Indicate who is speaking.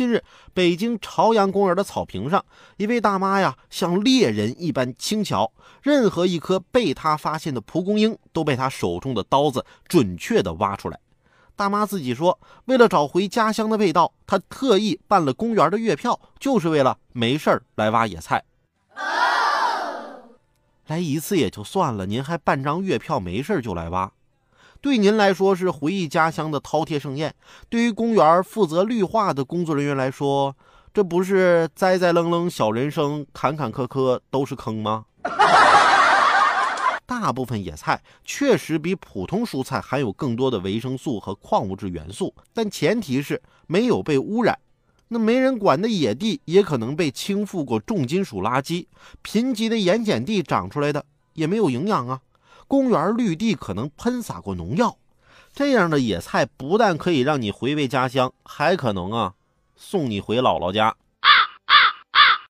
Speaker 1: 近日，北京朝阳公园的草坪上，一位大妈呀，像猎人一般轻巧，任何一颗被她发现的蒲公英都被她手中的刀子准确地挖出来。大妈自己说，为了找回家乡的味道，她特意办了公园的月票，就是为了没事儿来挖野菜。来一次也就算了，您还办张月票，没事就来挖。对您来说是回忆家乡的饕餮盛宴，对于公园负责绿化的工作人员来说，这不是栽栽愣愣小人生，坎坎坷坷都是坑吗？大部分野菜确实比普通蔬菜含有更多的维生素和矿物质元素，但前提是没有被污染。那没人管的野地也可能被倾覆过重金属垃圾，贫瘠的盐碱地长出来的也没有营养啊。公园绿地可能喷洒过农药，这样的野菜不但可以让你回味家乡，还可能啊送你回姥姥家。